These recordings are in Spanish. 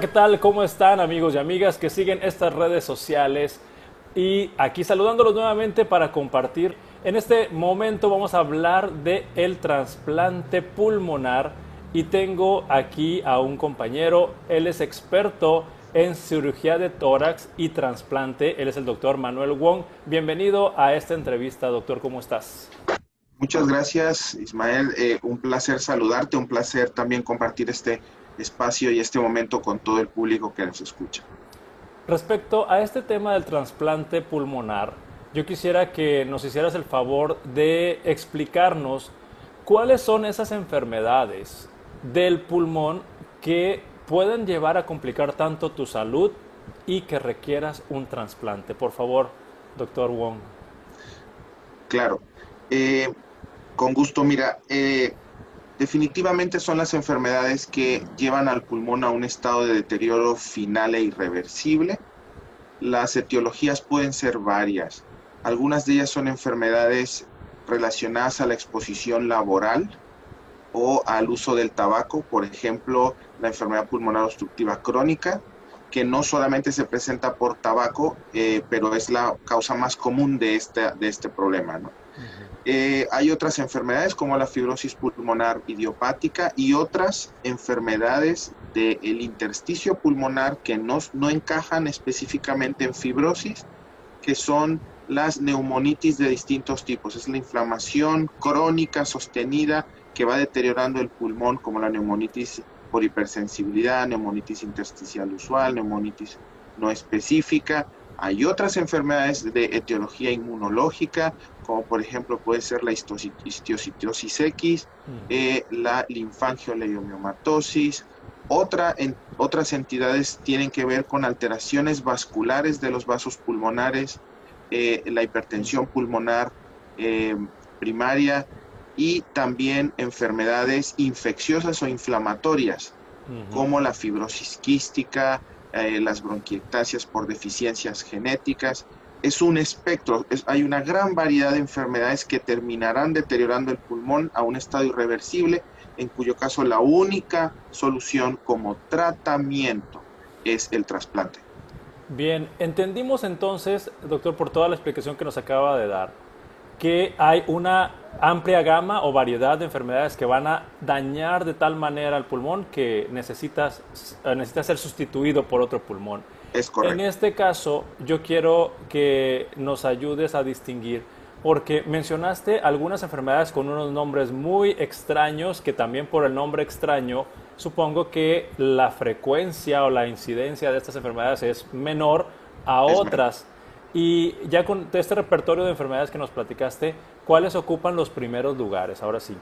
¿qué tal? ¿Cómo están amigos y amigas que siguen estas redes sociales? Y aquí saludándolos nuevamente para compartir. En este momento vamos a hablar de el trasplante pulmonar y tengo aquí a un compañero, él es experto en cirugía de tórax y trasplante, él es el doctor Manuel Wong. Bienvenido a esta entrevista, doctor, ¿cómo estás? Muchas gracias, Ismael. Eh, un placer saludarte, un placer también compartir este espacio y este momento con todo el público que nos escucha. Respecto a este tema del trasplante pulmonar, yo quisiera que nos hicieras el favor de explicarnos cuáles son esas enfermedades del pulmón que pueden llevar a complicar tanto tu salud y que requieras un trasplante. Por favor, doctor Wong. Claro. Eh, con gusto, mira, eh, definitivamente son las enfermedades que llevan al pulmón a un estado de deterioro final e irreversible. Las etiologías pueden ser varias. Algunas de ellas son enfermedades relacionadas a la exposición laboral o al uso del tabaco, por ejemplo, la enfermedad pulmonar obstructiva crónica, que no solamente se presenta por tabaco, eh, pero es la causa más común de este, de este problema. ¿no? Eh, hay otras enfermedades como la fibrosis pulmonar idiopática y otras enfermedades del intersticio pulmonar que no, no encajan específicamente en fibrosis, que son las neumonitis de distintos tipos. Es la inflamación crónica sostenida que va deteriorando el pulmón, como la neumonitis por hipersensibilidad, neumonitis intersticial usual, neumonitis no específica. Hay otras enfermedades de etiología inmunológica, como por ejemplo puede ser la histiocytosis X, eh, la linfangioleiomyomatosis. Otra, en, otras entidades tienen que ver con alteraciones vasculares de los vasos pulmonares, eh, la hipertensión pulmonar eh, primaria y también enfermedades infecciosas o inflamatorias, como la fibrosis quística, las bronquiectasias por deficiencias genéticas es un espectro, hay una gran variedad de enfermedades que terminarán deteriorando el pulmón a un estado irreversible, en cuyo caso la única solución como tratamiento es el trasplante. Bien, entendimos entonces, doctor, por toda la explicación que nos acaba de dar, que hay una amplia gama o variedad de enfermedades que van a dañar de tal manera al pulmón que necesitas, eh, necesita ser sustituido por otro pulmón. Es correcto. En este caso, yo quiero que nos ayudes a distinguir, porque mencionaste algunas enfermedades con unos nombres muy extraños, que también por el nombre extraño, supongo que la frecuencia o la incidencia de estas enfermedades es menor a otras. Y ya con este repertorio de enfermedades que nos platicaste, ¿cuáles ocupan los primeros lugares? Ahora sí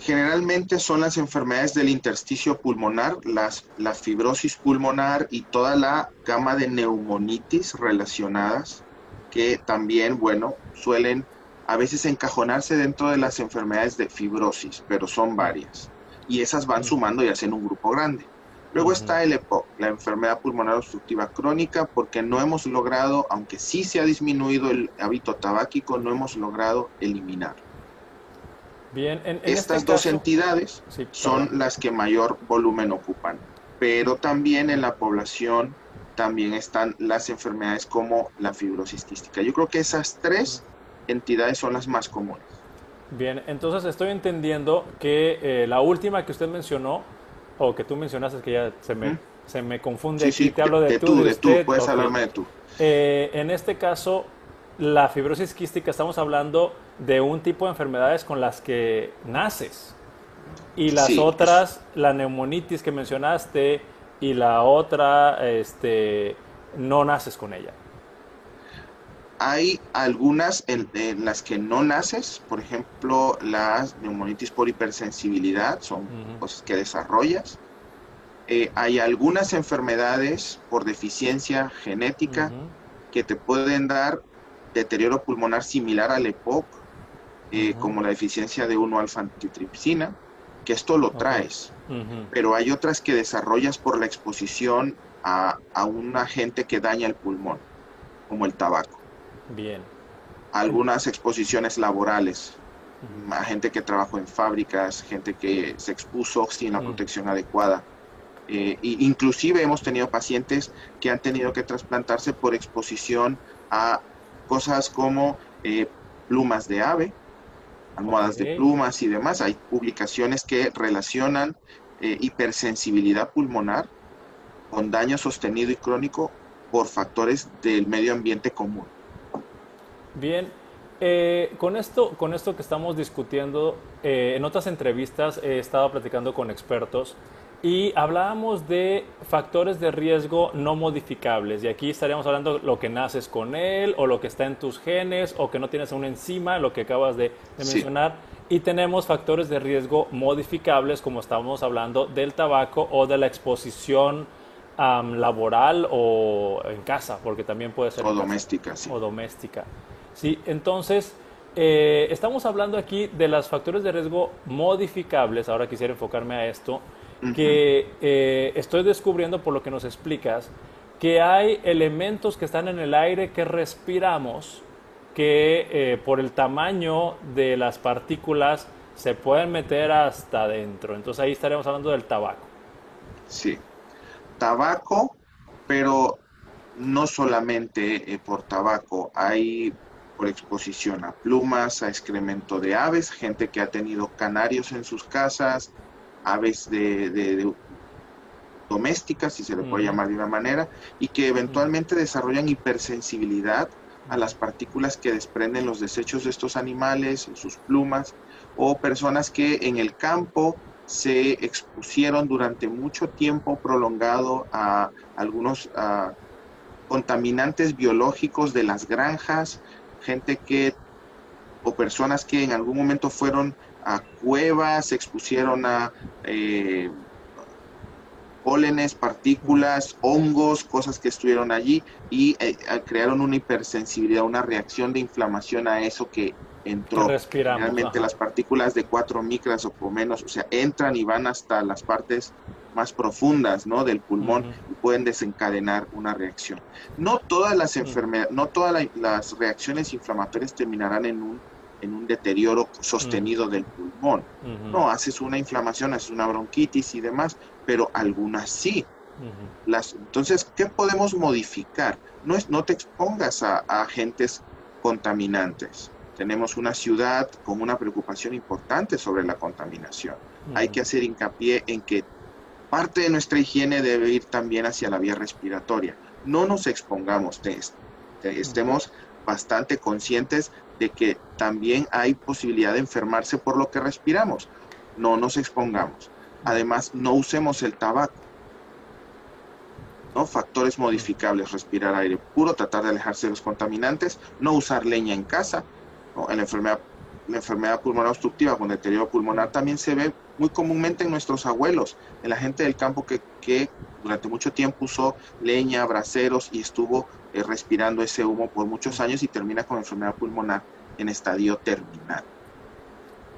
generalmente son las enfermedades del intersticio pulmonar, las, la fibrosis pulmonar y toda la gama de neumonitis relacionadas, que también, bueno, suelen a veces encajonarse dentro de las enfermedades de fibrosis, pero son varias. Y esas van sumando y hacen un grupo grande. Luego está el EPOC, la enfermedad pulmonar obstructiva crónica, porque no hemos logrado, aunque sí se ha disminuido el hábito tabáquico, no hemos logrado eliminarlo. Bien, en, Estas este dos entidades son las que mayor volumen ocupan, pero también en la población también están las enfermedades como la fibrosis quística. Yo creo que esas tres entidades son las más comunes. Bien, entonces estoy entendiendo que eh, la última que usted mencionó, o que tú mencionaste, que ya se me, se me confunde, sí, sí, te hablo de, tú, de, tú, puedes hablarme de tú. Eh, en este caso, la fibrosis quística, estamos hablando de un tipo de enfermedades con las que naces. Y las otras, la neumonitis que mencionaste y la otra, este, no naces con ella. Hay algunas en, las que no naces, por ejemplo, las neumonitis por hipersensibilidad, son cosas que desarrollas. Eh, hay algunas enfermedades por deficiencia genética que te pueden dar deterioro pulmonar similar al EPOC, eh, como la deficiencia de 1-alfa-antitripsina, que esto lo traes, pero hay otras que desarrollas por la exposición a, un agente que daña el pulmón, como el tabaco. Bien. Algunas exposiciones laborales, a gente que trabajó en fábricas, gente que se expuso sin la protección adecuada. Eh, inclusive hemos tenido pacientes que han tenido que trasplantarse por exposición a cosas como eh, plumas de ave, almohadas de plumas y demás. Hay publicaciones que relacionan eh, hipersensibilidad pulmonar con daño sostenido y crónico por factores del medio ambiente común. Bien, eh, con, esto, con esto que estamos discutiendo, eh, en otras entrevistas he estado platicando con expertos y hablábamos de factores de riesgo no modificables. Y aquí estaríamos hablando de lo que naces con él, o lo que está en tus genes, o que no tienes una enzima, lo que acabas de, mencionar. Y tenemos factores de riesgo modificables, como estábamos hablando del tabaco o de la exposición laboral o en casa, porque también puede ser... O doméstica, sí. O doméstica. Sí, entonces, eh, estamos hablando aquí de los factores de riesgo modificables, ahora quisiera enfocarme a esto, que eh, estoy descubriendo por lo que nos explicas, que hay elementos que están en el aire que respiramos, que eh, por el tamaño de las partículas se pueden meter hasta adentro. Entonces ahí estaremos hablando del tabaco. Sí, tabaco, pero no solamente por tabaco, hay por exposición a plumas, a excremento de aves, gente que ha tenido canarios en sus casas, aves de, domésticas, si se le puede llamar de una manera, y que eventualmente desarrollan hipersensibilidad a las partículas que desprenden los desechos de estos animales, sus plumas, o personas que en el campo se expusieron durante mucho tiempo prolongado a algunos contaminantes biológicos de las granjas, gente que, o personas que en algún momento fueron a cuevas, se expusieron a eh, pólenes, partículas, hongos, cosas que estuvieron allí y eh, crearon una hipersensibilidad, una reacción de inflamación a eso que entró. Realmente las partículas de 4 micras o menos, o sea, entran y van hasta las partes más profundas ¿no? del pulmón y pueden desencadenar una reacción. No todas las enfermedades, no todas las reacciones inflamatorias terminarán en un, en un deterioro sostenido del pulmón. No, haces una inflamación, haces una bronquitis y demás, pero algunas sí. Las, entonces, ¿qué podemos modificar? No, es, no te expongas a, a agentes contaminantes. Tenemos una ciudad con una preocupación importante sobre la contaminación. Hay que hacer hincapié en que Parte de nuestra higiene debe ir también hacia la vía respiratoria. No nos expongamos, estemos bastante conscientes de que también hay posibilidad de enfermarse por lo que respiramos. No nos expongamos. Además, no usemos el tabaco. ¿no? Factores modificables, respirar aire puro, tratar de alejarse de los contaminantes, no usar leña en casa. En la enfermedad, la enfermedad pulmonar obstructiva con deterioro pulmonar también se ve muy comúnmente en nuestros abuelos, en la gente del campo que, que durante mucho tiempo usó leña, braseros y estuvo eh, respirando ese humo por muchos años y termina con enfermedad pulmonar en estadio terminal.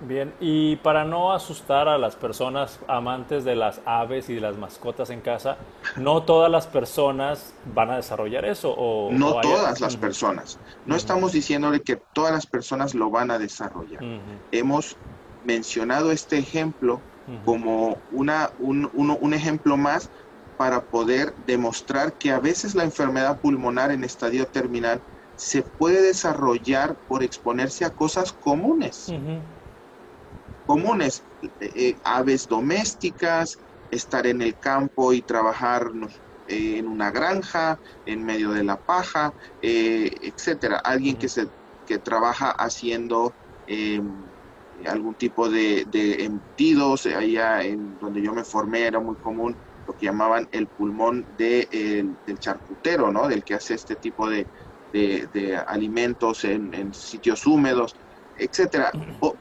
Bien, y para no asustar a las personas amantes de las aves y de las mascotas en casa, no todas las personas van a desarrollar eso. O, no todas las personas. No estamos diciéndole que todas las personas lo van a desarrollar. Hemos mencionado este ejemplo como una, un, un ejemplo más para poder demostrar que a veces la enfermedad pulmonar en estadio terminal se puede desarrollar por exponerse a cosas comunes. Comunes, eh, eh, aves domésticas, estar en el campo y trabajar en una granja, en medio de la paja, eh, etcétera. Alguien que se que trabaja haciendo em, algún tipo de, de embutidos, allá en donde yo me formé era muy común lo que llamaban el pulmón de, del charcutero, ¿no? Del que hace este tipo de, de alimentos en, sitios húmedos, etcétera.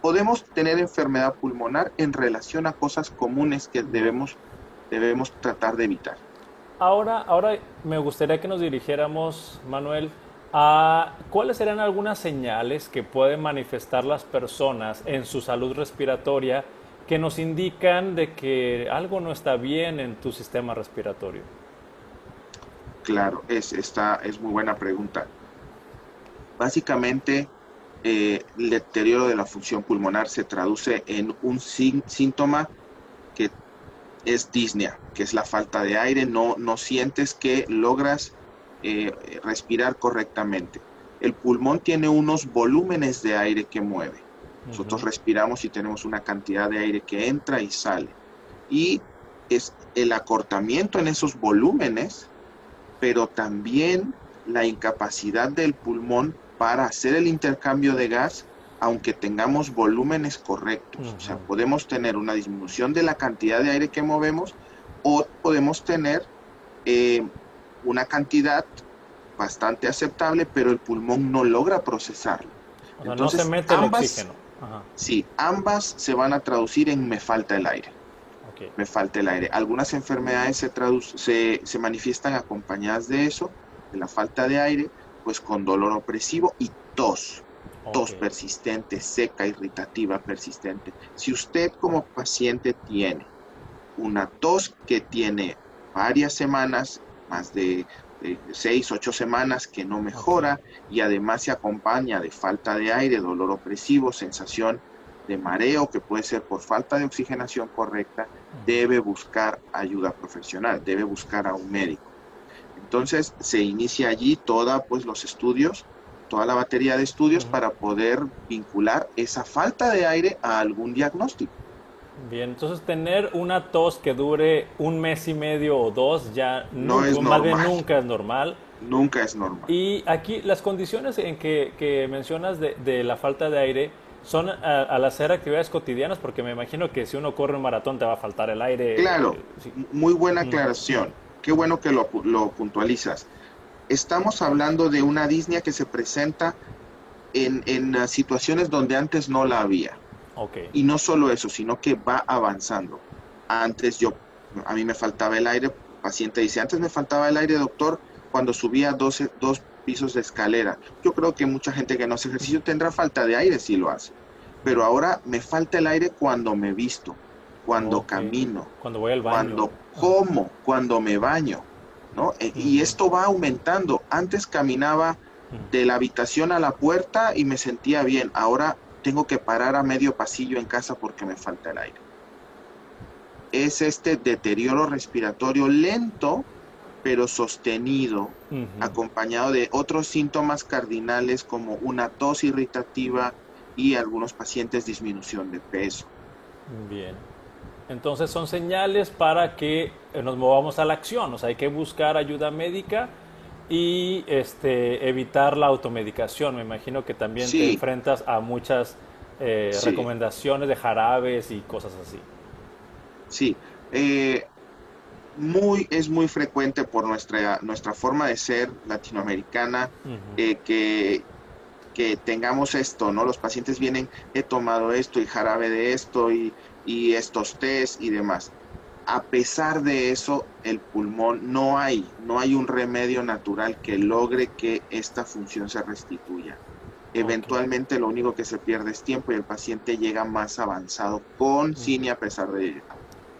podemos tener enfermedad pulmonar en relación a cosas comunes que debemos, debemos tratar de evitar. Ahora, ahora me gustaría que nos dirigiéramos, Manuel, ¿Cuáles serán algunas señales que pueden manifestar las personas en su salud respiratoria que nos indican de que algo no está bien en tu sistema respiratorio? Claro, es, esta es muy buena pregunta. Básicamente, eh, el deterioro de la función pulmonar se traduce en un síntoma que es disnea, que es la falta de aire, no, no sientes que logras eh, respirar correctamente. El pulmón tiene unos volúmenes de aire que mueve. Nosotros respiramos y tenemos una cantidad de aire que entra y sale. Y es el acortamiento en esos volúmenes, pero también la incapacidad del pulmón para hacer el intercambio de gas, aunque tengamos volúmenes correctos. O sea, podemos tener una disminución de la cantidad de aire que movemos o podemos tener eh, una cantidad bastante aceptable, pero el pulmón no logra procesarlo. Entonces, no se mete el oxígeno. Sí, ambas se van a traducir en me falta el aire. Me falta el aire. Algunas enfermedades se, se, se manifiestan acompañadas de eso, de la falta de aire, pues con dolor opresivo y tos. Tos persistente, seca, irritativa, persistente. Si usted como paciente tiene una tos que tiene varias semanas, más de seis, ocho semanas que no mejora y además se acompaña de falta de aire, dolor opresivo, sensación de mareo que puede ser por falta de oxigenación correcta, debe buscar ayuda profesional, debe buscar a un médico. Entonces se inicia allí toda pues los estudios, toda la batería de estudios para poder vincular esa falta de aire a algún diagnóstico. Bien, entonces tener una tos que dure un mes y medio o dos ya no es más bien nunca es normal. Nunca es normal. Y aquí las condiciones en que, mencionas de, la falta de aire son al hacer actividades cotidianas, porque me imagino que si uno corre un maratón te va a faltar el aire. Claro, muy buena aclaración. Qué bueno que lo, lo puntualizas. Estamos hablando de una disnea que se presenta en, en situaciones donde antes no la había. Y no solo eso, sino que va avanzando. Antes yo, a mí me faltaba el aire, el paciente dice, antes me faltaba el aire, doctor, cuando subía 12, dos pisos de escalera. Yo creo que mucha gente que no hace ejercicio tendrá falta de aire si lo hace. Pero ahora me falta el aire cuando me visto, cuando camino, cuando voy al baño, cuando como, cuando me baño, ¿no? E, y esto va aumentando. Antes caminaba de la habitación a la puerta y me sentía bien. Ahora tengo que parar a medio pasillo en casa porque me falta el aire. Es este deterioro respiratorio lento, pero sostenido, acompañado de otros síntomas cardinales como una tos irritativa y algunos pacientes disminución de peso. Bien. Entonces son señales para que nos movamos a la acción, o sea, hay que buscar ayuda médica y este, evitar la automedicación. Me imagino que también te enfrentas a muchas eh, recomendaciones de jarabes y cosas así. Sí, eh, muy, es muy frecuente por nuestra, nuestra forma de ser latinoamericana eh, que, que tengamos esto, ¿no? Los pacientes vienen, he tomado esto y jarabe de esto y, y estos test y demás a pesar de eso, el pulmón no hay, no hay un remedio natural que logre que esta función se restituya. Eventualmente lo único que se pierde es tiempo y el paciente llega más avanzado con, sin y a pesar de ello.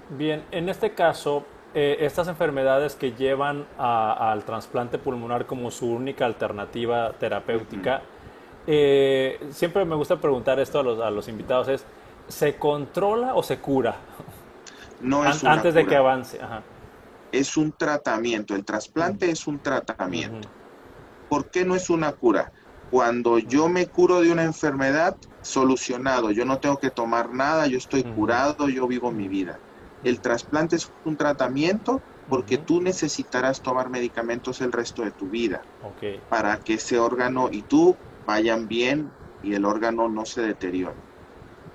Bien, en este caso, eh, estas enfermedades que llevan al trasplante pulmonar como su única alternativa terapéutica, eh, siempre me gusta preguntar esto a los, a los invitados, es, ¿se controla o se cura? No es Antes de que avance. Es un tratamiento. El trasplante es un tratamiento. ¿Por qué no es una cura? Cuando yo me curo de una enfermedad, solucionado. Yo no tengo que tomar nada, yo estoy curado, yo vivo mi vida. El trasplante es un tratamiento porque tú necesitarás tomar medicamentos el resto de tu vida para que ese órgano y tú vayan bien y el órgano no se deteriore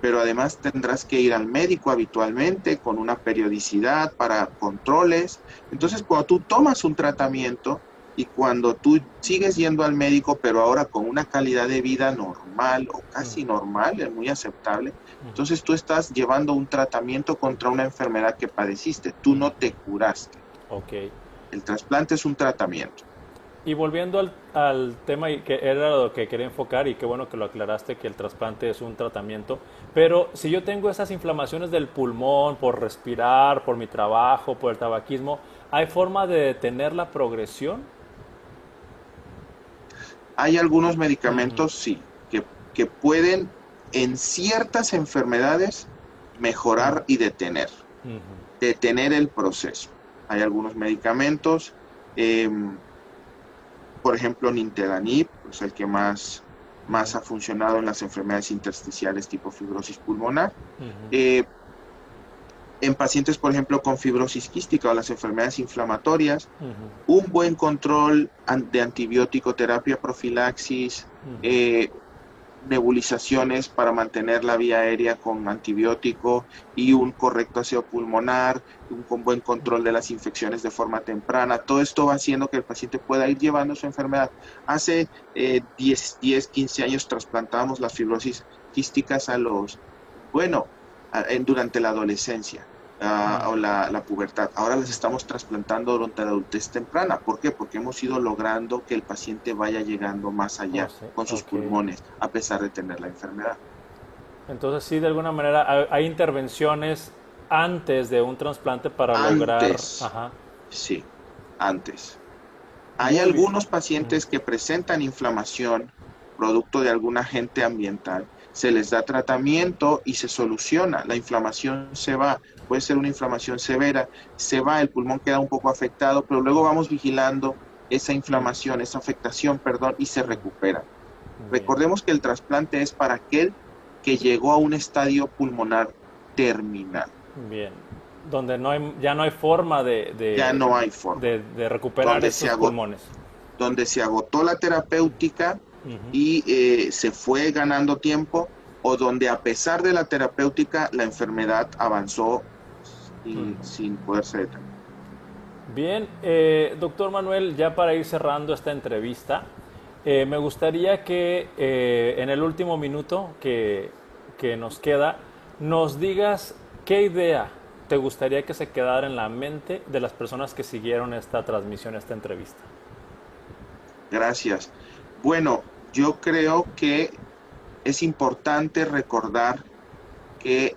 pero además tendrás que ir al médico habitualmente con una periodicidad para controles. Entonces, cuando tú tomas un tratamiento y cuando tú sigues yendo al médico, pero ahora con una calidad de vida normal o casi mm. normal, muy aceptable, mm. entonces tú estás llevando un tratamiento contra una enfermedad que padeciste, tú no te curaste. Okay. El trasplante es un tratamiento. Y volviendo al, al, tema que era lo que quería enfocar y qué bueno que lo aclaraste que el trasplante es un tratamiento, pero si yo tengo esas inflamaciones del pulmón por respirar, por mi trabajo, por el tabaquismo, ¿hay forma de detener la progresión? Hay algunos medicamentos, sí, que, que pueden en ciertas enfermedades mejorar y detener, detener el proceso. Hay algunos medicamentos, em, por ejemplo, Nintedanib, es el que más, más ha funcionado en las enfermedades intersticiales tipo fibrosis pulmonar. Eh, en pacientes, por ejemplo, con fibrosis quística o las enfermedades inflamatorias, un buen control de antibiótico, terapia, profilaxis, nebulizaciones para mantener la vía aérea con antibiótico y un correcto aseo pulmonar, un buen control de las infecciones de forma temprana. Todo esto va haciendo que el paciente pueda ir llevando su enfermedad. Hace 10, 10, 15 años trasplantamos las fibrosis quísticas a los, bueno, durante la adolescencia o la, pubertad. Ahora las estamos trasplantando durante la adultez temprana. ¿Por qué? Porque hemos ido logrando que el paciente vaya llegando más allá oh, con sus pulmones, a pesar de tener la enfermedad. Entonces, sí, de alguna manera hay, intervenciones antes de un trasplante para lograr. Sí, antes. Hay algunos pacientes que presentan inflamación producto de algún agente ambiental se les da tratamiento y se soluciona, la inflamación se va, puede ser una inflamación severa, se va, el pulmón queda un poco afectado, pero luego vamos vigilando esa inflamación, esa afectación, perdón, y se recupera. Recordemos que el trasplante es para aquel que llegó a un estadio pulmonar terminal. Bien, donde no hay, ya no hay forma de, ya no hay forma. de, recuperar esos pulmones. Donde se agotó la terapéutica, y eh, se fue ganando tiempo o donde a pesar de la terapéutica la enfermedad avanzó sin, poderse detener. Bien, eh, doctor Manuel, ya para ir cerrando esta entrevista, eh, me gustaría que en el último minuto que, que nos queda, nos digas qué idea te gustaría que se quedara en la mente de las personas que siguieron esta transmisión, esta entrevista. Gracias. Bueno, yo creo que es importante recordar que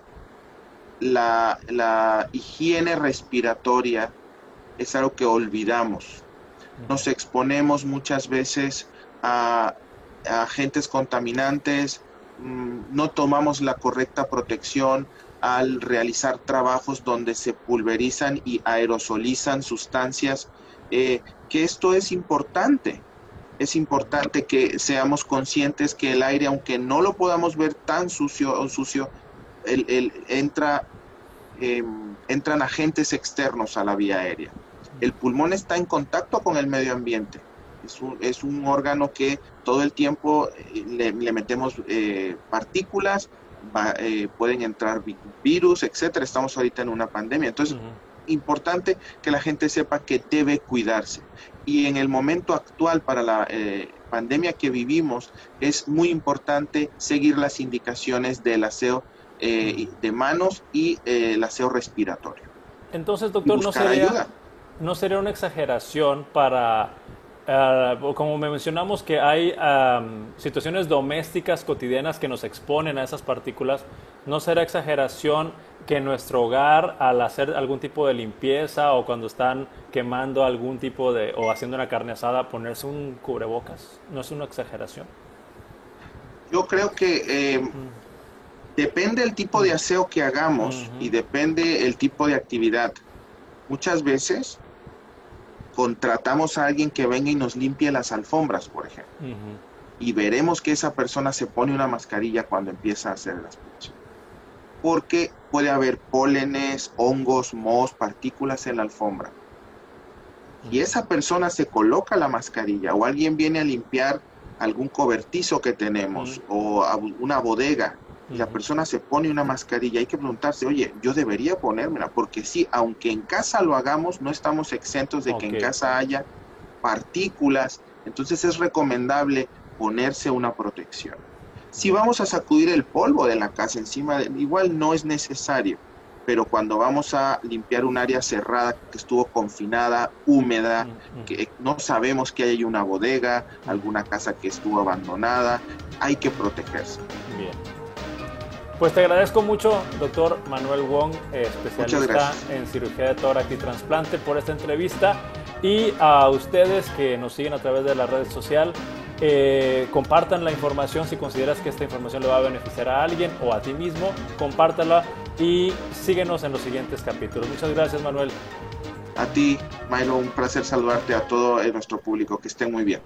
la, higiene respiratoria es algo que olvidamos. Nos exponemos muchas veces a, agentes contaminantes, mm, no tomamos la correcta protección al realizar trabajos donde se pulverizan y aerosolizan sustancias, eh, que esto es importante es importante que seamos conscientes que el aire, aunque no lo podamos ver tan sucio o sucio, el, entra, em, entran agentes externos a la vía aérea. El pulmón está en contacto con el medio ambiente. Es un, es un órgano que todo el tiempo eh, le, metemos eh, partículas, eh, pueden entrar virus, etcétera. Estamos ahorita en una pandemia. Entonces, importante que la gente sepa que debe cuidarse y en el momento actual para la pandemia que vivimos es muy importante seguir las indicaciones del aseo eh, de manos y eh, el aseo respiratorio. Entonces, doctor, ¿no sería, ¿no sería una exageración para Ah, como mencionamos que hay situaciones domésticas cotidianas que nos exponen a esas partículas, ¿no será exageración que en nuestro hogar al hacer algún tipo de limpieza o cuando están quemando algún tipo de o haciendo una carne asada ponerse un cubrebocas? ¿No es una exageración? Yo creo que em, depende el tipo de aseo que hagamos y depende el tipo de actividad. Muchas veces contratamos a alguien que venga y nos limpie las alfombras, por ejemplo. Y veremos que esa persona se pone una mascarilla cuando empieza a hacer el aspiración. Porque puede haber pólenes, hongos, mohos, partículas en la alfombra. Y esa persona se coloca la mascarilla o alguien viene a limpiar algún cobertizo que tenemos o una bodega y la persona se pone una mascarilla, hay que preguntarse, oye, yo debería ponérmela, porque sí, aunque en casa lo hagamos, no estamos exentos de que en casa haya partículas, entonces es recomendable ponerse una protección. Si vamos a sacudir el polvo de la casa encima, igual no es necesario, pero cuando vamos a limpiar un área cerrada que estuvo confinada, húmeda, que no sabemos que hay una bodega, alguna casa que estuvo abandonada, hay que protegerse. Bien. Pues te agradezco mucho, doctor Manuel Wong, eh, especialista en cirugía de tórax y trasplante, por esta entrevista. Y a ustedes que nos siguen a través de la red social, Eh, compartan la información si consideras que esta información le va a beneficiar a alguien o a ti mismo. Compártala y síguenos en los siguientes capítulos. Muchas gracias, Manuel. A ti, Milo, un placer saludarte a todo nuestro público. Que estén muy bien.